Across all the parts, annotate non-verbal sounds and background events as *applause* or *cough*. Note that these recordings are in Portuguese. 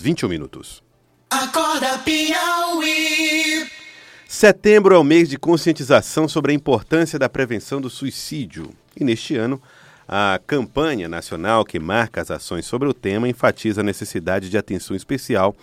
horas 21 minutos. Acorda Piauí. Setembro é o mês de conscientização sobre a importância da prevenção do suicídio. E neste ano, a campanha nacional que marca as ações sobre o tema enfatiza a necessidade de atenção especial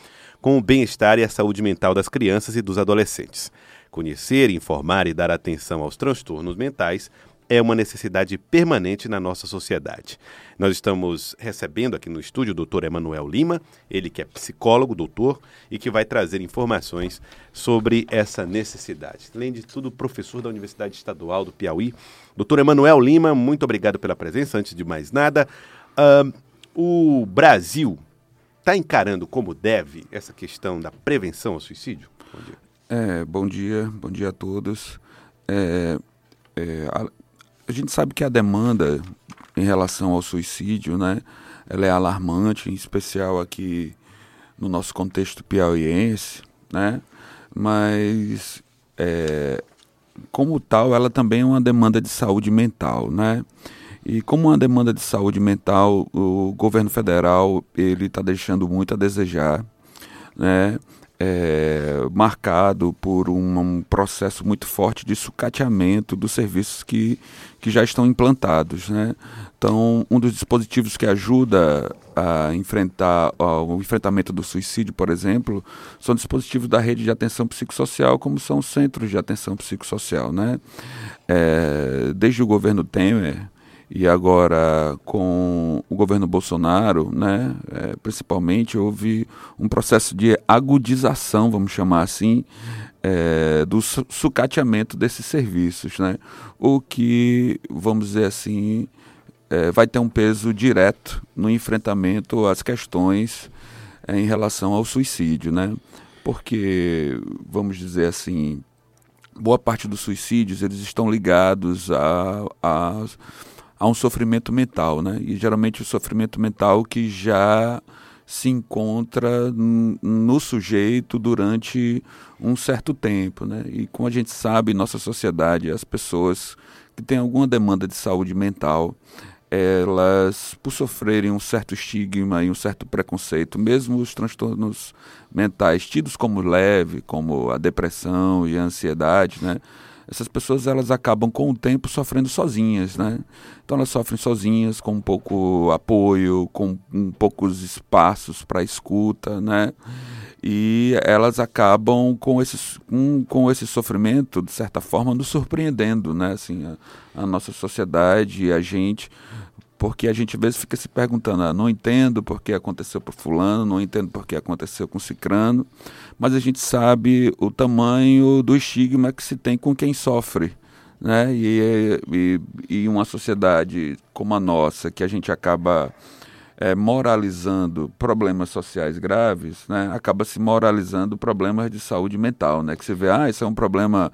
com o bem-estar e a saúde mental das crianças e dos adolescentes. Conhecer, informar e dar atenção aos transtornos mentais é uma necessidade permanente na nossa sociedade. Nós estamos recebendo aqui no estúdio o doutor Emanuel Lima, ele que é psicólogo, doutor, e que vai trazer informações sobre essa necessidade. Além de tudo, professor da Universidade Estadual do Piauí. Doutor Emanuel Lima, muito obrigado pela presença. Antes de mais nada, uh, o Brasil está encarando como deve essa questão da prevenção ao suicídio? Bom dia. É, bom dia, bom dia a todos. É, é, a, a gente sabe que a demanda em relação ao suicídio, né, ela é alarmante, em especial aqui no nosso contexto piauiense, né, mas é, como tal, ela também é uma demanda de saúde mental, né, e como uma demanda de saúde mental, o governo federal ele está deixando muito a desejar, né, é, marcado por um, um, processo muito forte de sucateamento dos serviços que, que já estão implantados. Né? Então, um dos dispositivos que ajuda a enfrentar o enfrentamento do suicídio, por exemplo, são dispositivos da rede de atenção psicossocial, como são os centros de atenção psicossocial. Né? É, desde o governo Temer, e agora com o governo Bolsonaro, né, é, principalmente houve um processo de agudização, vamos chamar assim, é, do sucateamento desses serviços, né, o que, vamos dizer assim, é, vai ter um peso direto no enfrentamento às questões é, em relação ao suicídio, né, porque, vamos dizer assim, boa parte dos suicídios eles estão ligados a, a a um sofrimento mental, né? E geralmente o sofrimento mental que já se encontra no sujeito durante um certo tempo, né? E como a gente sabe, nossa sociedade, as pessoas que têm alguma demanda de saúde mental, elas, por sofrerem um certo estigma e um certo preconceito, mesmo os transtornos mentais tidos como leve, como a depressão e a ansiedade, né? Essas pessoas elas acabam com o tempo sofrendo sozinhas, né? Então elas sofrem sozinhas, com um pouco apoio, com um poucos espaços para escuta, né? E elas acabam com esse, um, com esse sofrimento, de certa forma, nos surpreendendo, né? Assim, a, a nossa sociedade a gente porque a gente às vezes fica se perguntando, ah, não entendo porque aconteceu para fulano, não entendo porque aconteceu com cicrano, mas a gente sabe o tamanho do estigma que se tem com quem sofre, né? E, e, e uma sociedade como a nossa, que a gente acaba é, moralizando problemas sociais graves, né? Acaba se moralizando problemas de saúde mental, né? Que você vê, ah, isso é um problema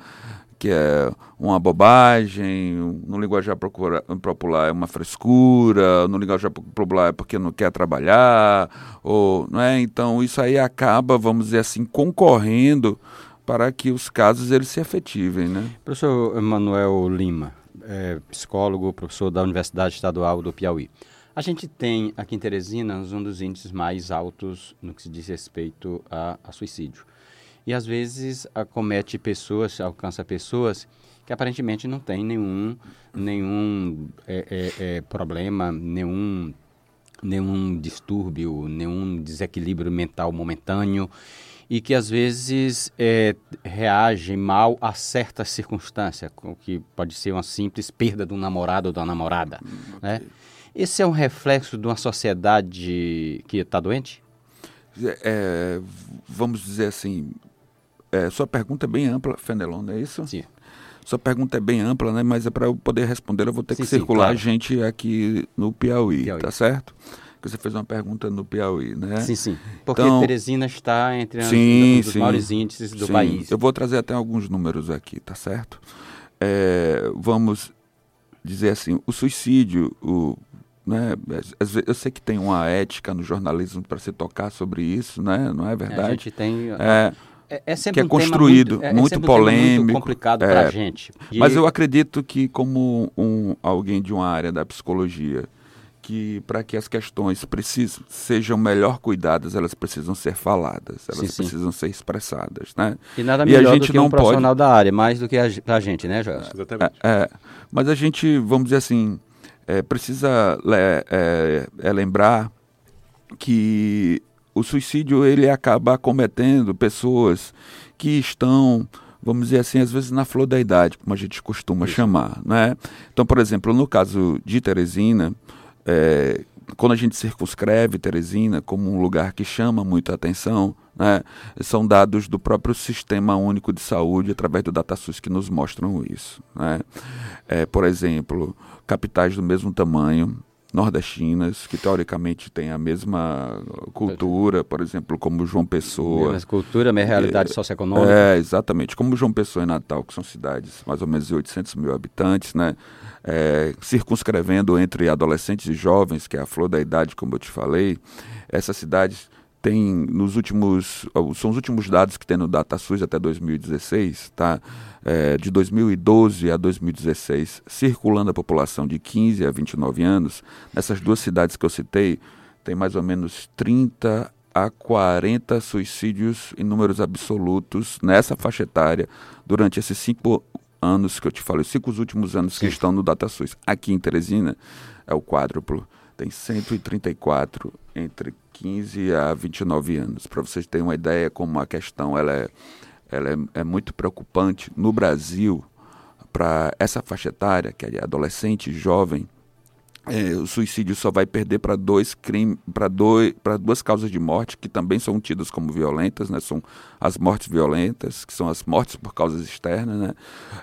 que é uma bobagem, no linguajar popular é uma frescura, no linguajar popular é porque não quer trabalhar, ou não é? Então isso aí acaba, vamos dizer assim, concorrendo para que os casos eles se efetivem, né? Professor Emanuel Lima, é, psicólogo, professor da Universidade Estadual do Piauí. A gente tem aqui em Teresina um dos índices mais altos no que se diz respeito a, a suicídio e às vezes acomete pessoas, alcança pessoas que aparentemente não têm nenhum, nenhum é, é, é, problema, nenhum, nenhum distúrbio, nenhum desequilíbrio mental momentâneo e que às vezes é, reagem mal a certas circunstâncias, que pode ser uma simples perda de um namorado ou da namorada. Hum, né? Esse é um reflexo de uma sociedade que está doente? É, vamos dizer assim, é, sua pergunta é bem ampla, Fenelon, não é isso? Sim. Sua pergunta é bem ampla, né? Mas é para eu poder responder, eu vou ter sim, que sim, circular claro. gente aqui no Piauí, Piauí, tá certo? Que você fez uma pergunta no Piauí, né? Sim, sim. Porque então, Teresina está entre sim, os maiores índices do sim. país. Eu vou trazer até alguns números aqui, tá certo? É, vamos dizer assim, o suicídio, o, né? Eu sei que tem uma ética no jornalismo para se tocar sobre isso, né? Não é verdade? A gente tem. É, é, é sempre que é um construído, muito, é, muito é polêmico, um muito complicado para a gente. E... Mas eu acredito que como um, alguém de uma área da psicologia que para que as questões precisam, sejam melhor cuidadas, elas precisam ser faladas, elas Sim, sim. precisam ser expressadas, né? E nada E a melhor gente do que não um pode- profissional da área, mais do que a, a gente, né, Jorge? Exatamente. É, mas a gente, vamos dizer assim, é, precisa le- é, é lembrar que o suicídio ele acaba cometendo pessoas que estão, vamos dizer assim, às vezes na flor da idade, como a gente costuma chamar, né? Então, por exemplo, no caso de Teresina, é, quando a gente circunscreve Teresina como um lugar que chama muita atenção, né, são dados do próprio Sistema Único de Saúde através do DataSUS que nos mostram isso. Né? É, por exemplo, capitais do mesmo tamanho, nordestinas, que teoricamente têm a mesma cultura, por exemplo, como João Pessoa. Mesma cultura, minha realidade socioeconômica. É, exatamente. Como João Pessoa e Natal, que são cidades mais ou menos de 800 mil habitantes, né? É, circunscrevendo entre adolescentes e jovens, que é a flor da idade, como eu te falei, essas cidades têm nos últimos, são os últimos dados que tem no DataSUS até 2016, tá? É, de 2012 a 2016, circulando a população de 15 a 29 anos, nessas duas cidades que eu citei, tem mais ou menos 30 a 40 suicídios em números absolutos nessa faixa etária durante esses cinco anos que eu te falei, os cinco últimos anos que Sim. estão no DataSUS. Aqui em Teresina é o quádruplo, tem 134 entre 15 a 29 anos. Para vocês terem uma ideia como a questão ela é, ela é, é muito preocupante no Brasil para essa faixa etária, que é adolescente e jovem, é, o suicídio só vai perder para dois crimes, para dois, para duas causas de morte que também são tidas como violentas, né? São as mortes violentas, que são as mortes por causas externas, né?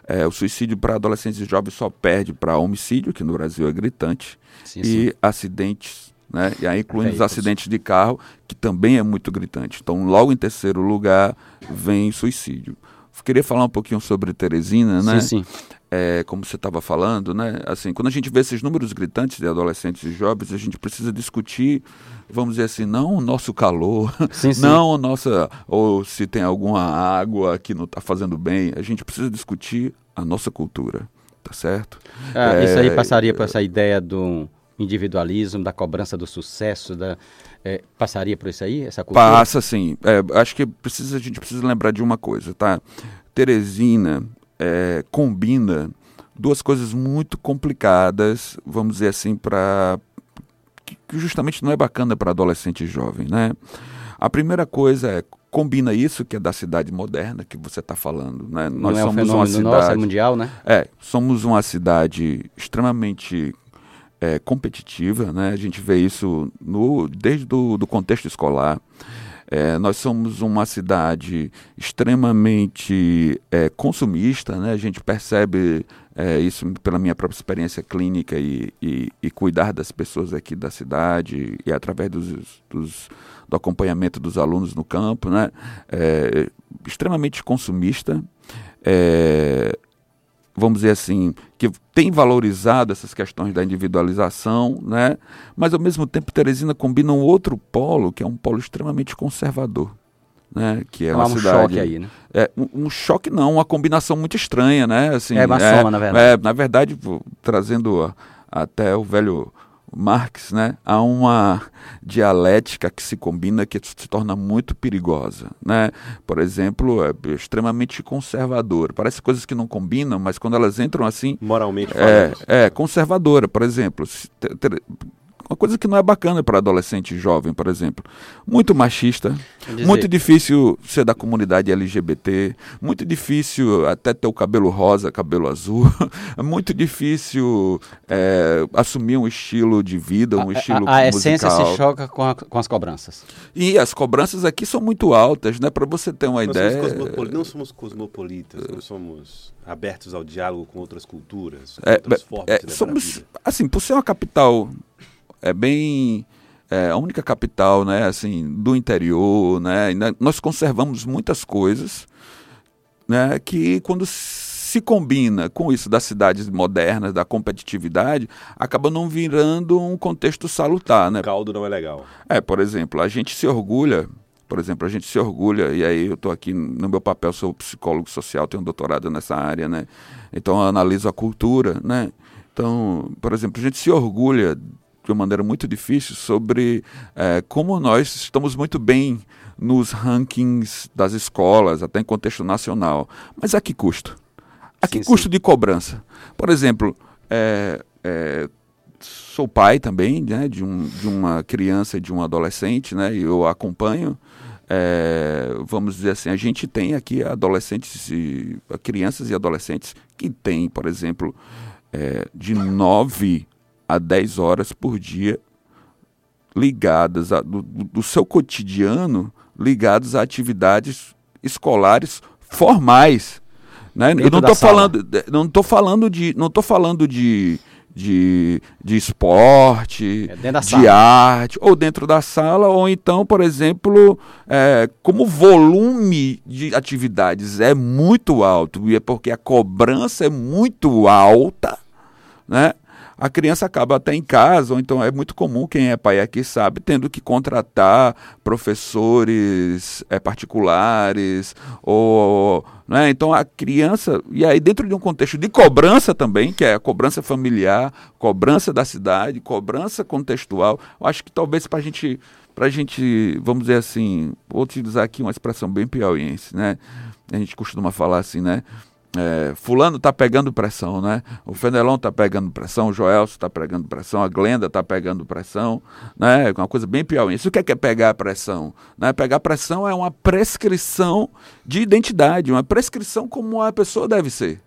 É, o suicídio para adolescentes e jovens só perde para homicídio, que no Brasil é gritante, Sim, e sim. acidentes, né? E aí incluindo os Veículos. acidentes de carro, que também é muito gritante. Então, logo em terceiro lugar vem suicídio. Queria falar um pouquinho sobre Teresina, né? Sim, sim. é, como você estava falando, né? Assim, quando a gente vê esses números gritantes de adolescentes e jovens, a gente precisa discutir, vamos dizer assim, não o nosso calor, Sim, sim. não nossa, ou se tem alguma água que não está fazendo bem, a gente precisa discutir a nossa cultura, tá certo? Ah, É, Isso aí passaria por essa ideia do individualismo, da cobrança do sucesso, da, é, passaria por isso aí, essa cultura? Passa, sim. É, acho que precisa, a gente precisa lembrar de uma coisa, tá? Teresina é, combina duas coisas muito complicadas, vamos dizer assim, para que justamente não é bacana para adolescente e jovem, né? A primeira coisa é combina isso que é da cidade moderna que você está falando, né? Não é um fenômeno nosso, é mundial, né? É, somos uma cidade extremamente é, competitiva, né? A gente vê isso no, desde do, do contexto escolar. É, nós somos uma cidade extremamente é, consumista, né? A gente percebe é, isso pela minha própria experiência clínica e, e, e cuidar das pessoas aqui da cidade e através dos, dos, do acompanhamento dos alunos no campo, né? É, extremamente consumista. É, vamos dizer assim, que tem valorizado essas questões da individualização, né? mas ao mesmo tempo Teresina combina um outro polo, que é um polo extremamente conservador. Né? Que é Há uma um cidade, choque aí, né? É, um, um choque não, uma combinação muito estranha, né? Assim, É uma soma, na verdade. É, na verdade, trazendo até o velho Marx, né? Há uma dialética que se combina que se torna muito perigosa, né? Por exemplo, é extremamente conservadora. Parece coisas que não combinam, mas quando elas entram assim, Moralmente é, falando. é, conservadora, por exemplo. Uma coisa que não é bacana para adolescente jovem, por exemplo. Muito machista, muito difícil ser da comunidade LGBT, muito difícil até ter o cabelo rosa, cabelo azul, é *laughs* muito difícil é, assumir um estilo de vida, um a, estilo a, a essência musical. se choca com, a- com as cobranças. E as cobranças aqui são muito altas, né? Para você ter uma Nós ideia. somos não somos cosmopolitas, não somos abertos ao diálogo com outras culturas, com É, outras é, formas é, somos, vida. assim, por ser uma capital é bem é, a única capital, né, assim, do interior, né, nós conservamos muitas coisas, né, que quando se combina com isso das cidades modernas, da competitividade, acaba não virando um contexto salutar, né? O caldo não é legal. É, por exemplo, a gente se orgulha, por exemplo, a gente se orgulha, e aí eu estou aqui no meu papel, sou psicólogo social, tenho um doutorado nessa área, né? Então eu analiso a cultura, né? Então, por exemplo, a gente se orgulha de uma maneira muito difícil sobre é, como nós estamos muito bem nos rankings das escolas, até em contexto nacional. Mas a que custo? A que sim, custo sim. de cobrança? Por exemplo, é, é, sou pai também né, de, um, de uma criança e de um adolescente, né, e eu acompanho. É, vamos dizer assim, a gente tem aqui adolescentes e crianças e adolescentes que têm, por exemplo, é, de 9 a 10 horas por dia ligadas a, do, do seu cotidiano ligados a atividades escolares formais. Né? Eu não estou falando, não estou falando de, não tô falando de, de, de esporte, é de sala. arte, ou dentro da sala, ou então, por exemplo, é, como o volume de atividades é muito alto, e é porque a cobrança é muito alta, né? A criança acaba até em casa, ou então é muito comum, quem é pai aqui sabe, tendo que contratar professores é, particulares, ou. Né? Então a criança, e aí dentro de um contexto de cobrança também, que é a cobrança familiar, cobrança da cidade, cobrança contextual, eu acho que talvez para a gente, para a gente, vamos dizer assim, vou utilizar aqui uma expressão bem piauiense, né? A gente costuma falar assim, né? É, fulano está pegando pressão, né? O Fenelon está pegando pressão, o Joelso está pegando pressão, a Glenda está pegando pressão, né? É uma coisa bem pior. Isso o que é, que é pegar pressão? Né? Pegar pressão é uma prescrição de identidade, uma prescrição como a pessoa deve ser.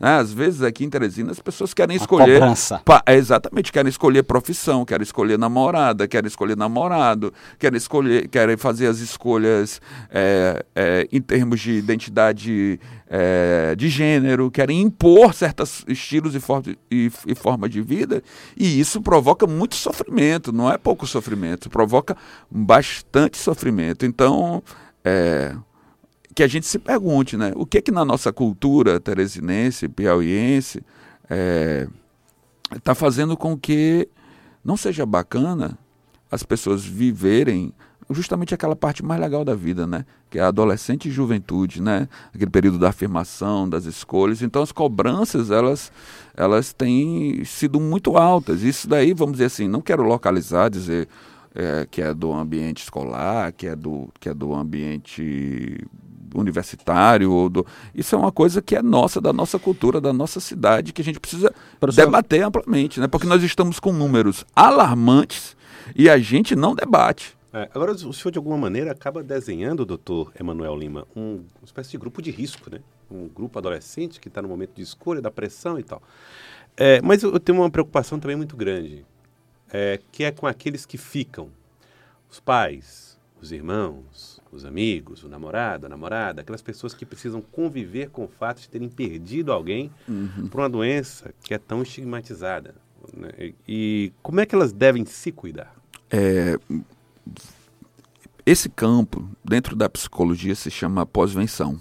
Né? Às vezes aqui em Teresina as pessoas querem escolher. Pa, é, exatamente, querem escolher profissão, querem escolher namorada, querem escolher namorado, querem escolher, querem fazer as escolhas é, é, em termos de identidade é, de gênero, querem impor certos estilos e, for, e, e forma de vida, e isso provoca muito sofrimento, não é pouco sofrimento, provoca bastante sofrimento. Então, é, que a gente se pergunte, né? O que é que na nossa cultura teresinense, piauiense, está é, tá fazendo com que não seja bacana as pessoas viverem justamente aquela parte mais legal da vida, né? Que é a adolescente e juventude, né? Aquele período da afirmação, das escolhas. Então as cobranças, elas, elas têm sido muito altas. Isso daí, vamos dizer assim, não quero localizar, dizer é, que é do ambiente escolar, que é do, que é do ambiente universitário ou do... isso é uma coisa que é nossa da nossa cultura da nossa cidade que a gente precisa Professor... debater amplamente né? Porque nós estamos com números alarmantes e a gente não debate. É, agora o senhor de alguma maneira acaba desenhando doutor Emanuel Lima um, uma espécie de grupo de risco né? Um grupo adolescente que está no momento de escolha da pressão e tal. É, mas eu tenho uma preocupação também muito grande é, que é com aqueles que ficam. Os pais os irmãos os amigos, o namorado, a namorada, aquelas pessoas que precisam conviver com o fato de terem perdido alguém uhum. por uma doença que é tão estigmatizada. Né? E como é que elas devem se cuidar? É, esse campo, dentro da psicologia, se chama pós-venção.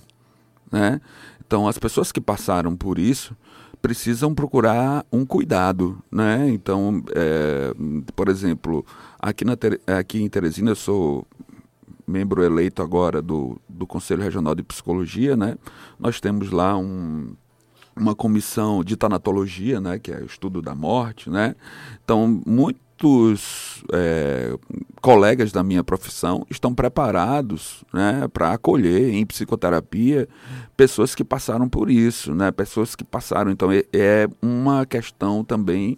Né? Então, as pessoas que passaram por isso precisam procurar um cuidado. Né? Então, é, por exemplo, aqui, na, aqui em Teresina, eu sou membro eleito agora do, do Conselho Regional de Psicologia, né? Nós temos lá um, uma comissão de tanatologia, né? Que é o estudo da morte, né? Então, muitos é, colegas da minha profissão estão preparados né, para acolher em psicoterapia pessoas que passaram por isso, né? Pessoas que passaram. Então, é, é uma questão também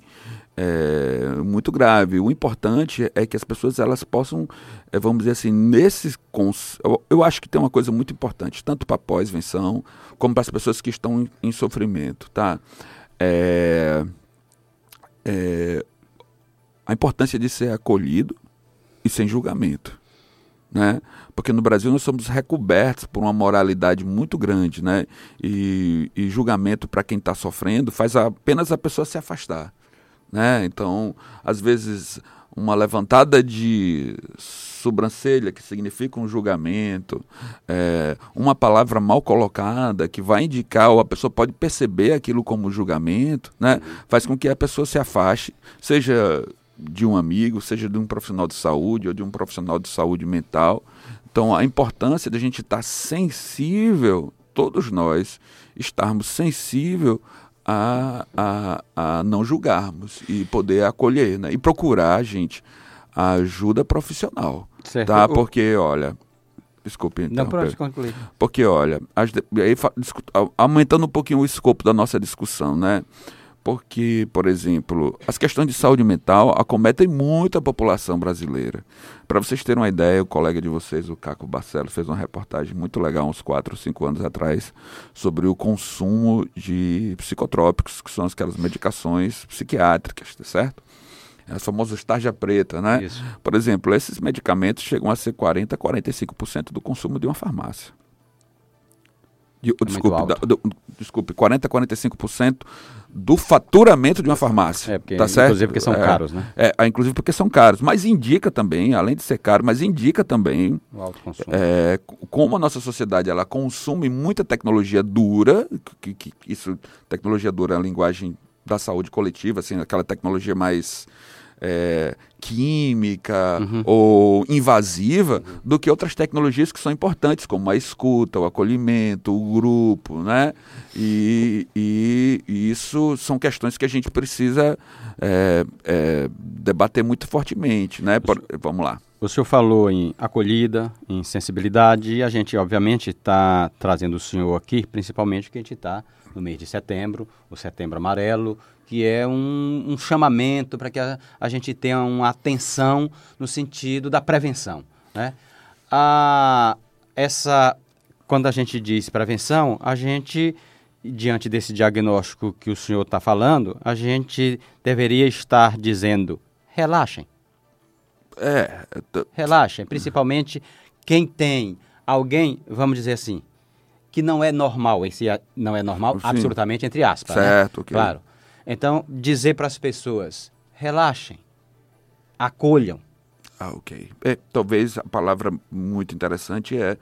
é, muito grave. O importante é que as pessoas elas possam, é, vamos dizer assim, nesses eu, eu acho que tem uma coisa muito importante, tanto para pós-venção como para as pessoas que estão em, em sofrimento, tá? É, é, a importância de ser acolhido e sem julgamento. Né? Porque no Brasil nós somos recobertos por uma moralidade muito grande, né? E, e julgamento para quem está sofrendo faz apenas a pessoa se afastar. Né? Então, às vezes, uma levantada de sobrancelha, que significa um julgamento, é, uma palavra mal colocada, que vai indicar, ou a pessoa pode perceber aquilo como julgamento, né? faz com que a pessoa se afaste, seja de um amigo, seja de um profissional de saúde ou de um profissional de saúde mental. Então, a importância de a gente estar sensível, todos nós, estarmos sensível a, a, a não julgarmos e poder acolher, né? E procurar, gente, a ajuda profissional, Certo. tá? Porque, olha, desculpe, Não, pode concluir. Porque, olha, as aí aumentando um pouquinho o escopo da nossa discussão, né? Porque, por exemplo, as questões de saúde mental acometem muito a população brasileira. Para vocês terem uma ideia, o colega de vocês, o Caco Barcelos, fez uma reportagem muito legal, uns 4 ou 5 anos atrás, sobre o consumo de psicotrópicos, que são aquelas medicações psiquiátricas, tá certo? As famosas tarja preta, né? Isso. Por exemplo, esses medicamentos chegam a ser 40% a 45% do consumo de uma farmácia. De, desculpe, alto. da- do- desculpe, 40% a 45% do faturamento de uma farmácia. É, porque, tá certo? inclusive porque são É, caros, né? É, ah, inclusive porque são caros. Mas indica também, além de ser caro, mas indica também O alto consumo. é, como a nossa sociedade ela consome muita tecnologia dura, que, que- que isso tecnologia dura é a linguagem da saúde coletiva, assim, aquela tecnologia mais é, química ou invasiva, do que outras tecnologias que são importantes, como a escuta, o acolhimento, o grupo, né? E, e- e isso são questões que a gente precisa é, é, debater muito fortemente, né? Por- vamos lá. O senhor falou em acolhida, em sensibilidade, e a gente, obviamente, está trazendo o senhor aqui, principalmente porque a gente está no mês de setembro, o setembro amarelo, que é um, um chamamento para que a, a gente tenha uma atenção no sentido da prevenção. Né? A, essa, quando a gente diz prevenção, a gente, diante desse diagnóstico que o senhor está falando, a gente deveria estar dizendo, relaxem. É, t- Relaxem, principalmente quem tem alguém, vamos dizer assim, que não é normal, esse não é normal, Sim. absolutamente entre aspas, né? Certo, ok. Claro. Então, dizer para as pessoas, relaxem, acolham. Ah, ok. É, talvez a palavra muito interessante é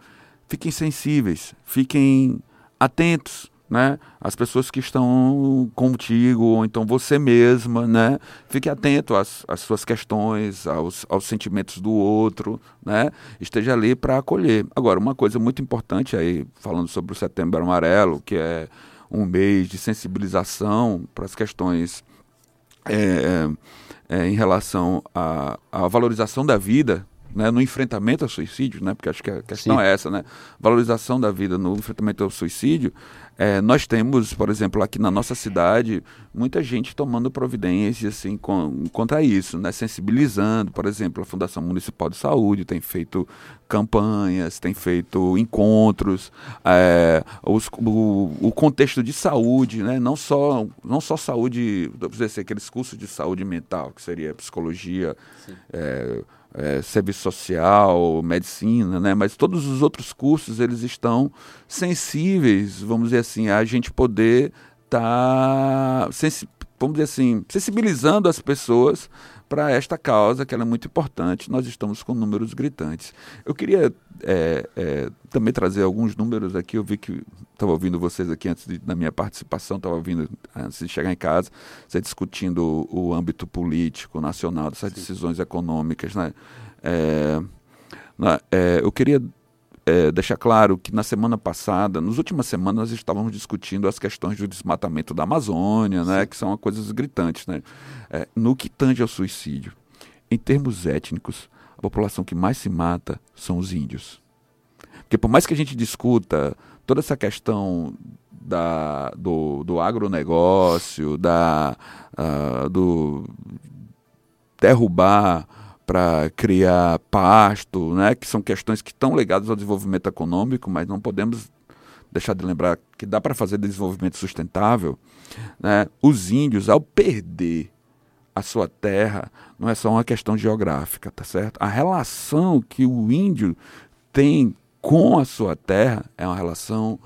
fiquem sensíveis, fiquem atentos, né? As pessoas que estão contigo, ou então você mesma, né? Fique atento às, às suas questões, aos, aos sentimentos do outro, né? Esteja ali para acolher. Agora, uma coisa muito importante aí, falando sobre o Setembro Amarelo, que é um mês de sensibilização para as questões é, é, em relação à, à valorização da vida, né, no enfrentamento ao suicídio, né, porque acho que a questão Sim. é essa, né, valorização da vida no enfrentamento ao suicídio, é, nós temos, por exemplo, aqui na nossa cidade, muita gente tomando providências assim, com, contra isso, né, sensibilizando, por exemplo, a Fundação Municipal de Saúde tem feito campanhas, tem feito encontros, é, os- o, o contexto de saúde, né? não, só, não só saúde, dizer assim, aqueles cursos de saúde mental, que seria psicologia, é, é, serviço social, medicina, né? mas todos os outros cursos eles estão sensíveis, vamos dizer assim, a gente poder estar, vamos dizer assim, sensibilizando as pessoas para esta causa, que ela é muito importante. Nós estamos com números gritantes. Eu queria é, é, também trazer alguns números aqui. Eu vi que estava ouvindo vocês aqui antes de, da minha participação, estava ouvindo antes de chegar em casa, você discutindo o, o âmbito político nacional, dessas decisões econômicas. Né? É, na- é, eu queria é, deixar claro que na semana passada, nas últimas semanas, nós estávamos discutindo as questões do desmatamento da Amazônia, né, que são coisas gritantes. Né? É, no que tange ao suicídio, em termos étnicos, a população que mais se mata são os índios. Porque por mais que a gente discuta toda essa questão da, do, do agronegócio, da, ah, do derrubar para criar pasto, né, que são questões que estão ligadas ao desenvolvimento econômico, mas não podemos deixar de lembrar que dá para fazer desenvolvimento sustentável. Né? Os índios, ao perder a sua terra, não é só uma questão geográfica, tá certo? A relação que o índio tem com a sua terra é uma relação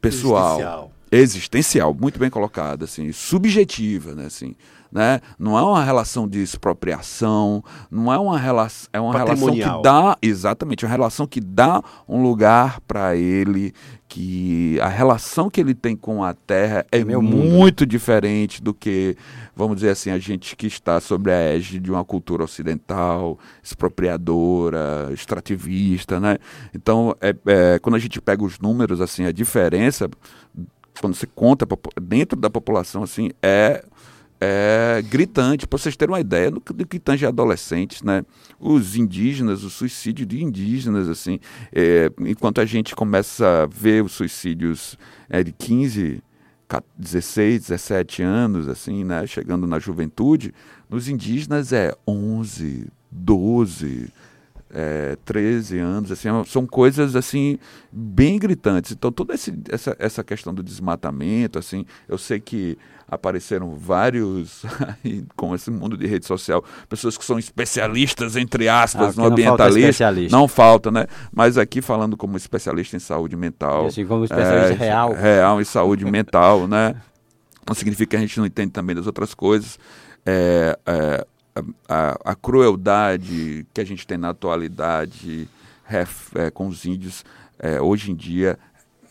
pessoal Existencial. existencial, muito bem colocada, assim, subjetiva, né, assim, né? Não é uma relação de expropriação, não é uma relação, é uma relação que dá, exatamente, uma relação que dá um lugar para ele, que a relação que ele tem com a terra é mundo, né? muito diferente do que, vamos dizer assim, a gente que está sobre a égide de uma cultura ocidental, expropriadora, extrativista, né? Então, é, é, quando a gente pega os números, assim, a diferença quando você conta dentro da população, assim, é, é gritante. Para vocês terem uma ideia do, do que tange adolescentes, né? Os indígenas, o suicídio de indígenas, assim, é, enquanto a gente começa a ver os suicídios é, de 15, 16, 17 anos, assim, né? Chegando na juventude, nos indígenas é 11, 12, é, 13 anos, assim, é são coisas assim bem gritantes. Então toda esse, essa, essa questão do desmatamento, assim, eu sei que apareceram vários *laughs* com esse mundo de rede social, pessoas que são especialistas entre aspas ah, no ambientalista, não, não falta, né? Mas aqui falando como especialista em saúde mental, assim como especialista é, real, real em saúde mental, né? Não significa que a gente não entende também das outras coisas. É, é, a, a, crueldade que a gente tem na atualidade ref, é, com os índios, é, hoje em dia,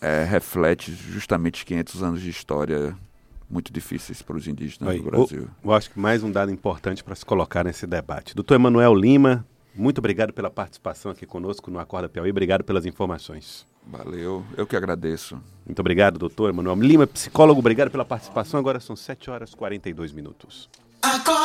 é, reflete justamente 500 anos de história muito difíceis para os indígenas Aí, do Brasil. Eu, eu acho que mais um dado importante para se colocar nesse debate. Doutor Emanuel Lima, muito obrigado pela participação aqui conosco no Acorda Piauí, obrigado pelas informações. Valeu, eu que agradeço. Muito obrigado, doutor Emanuel Lima, psicólogo, obrigado pela participação. Agora são 7 horas e 42 minutos. Acorda.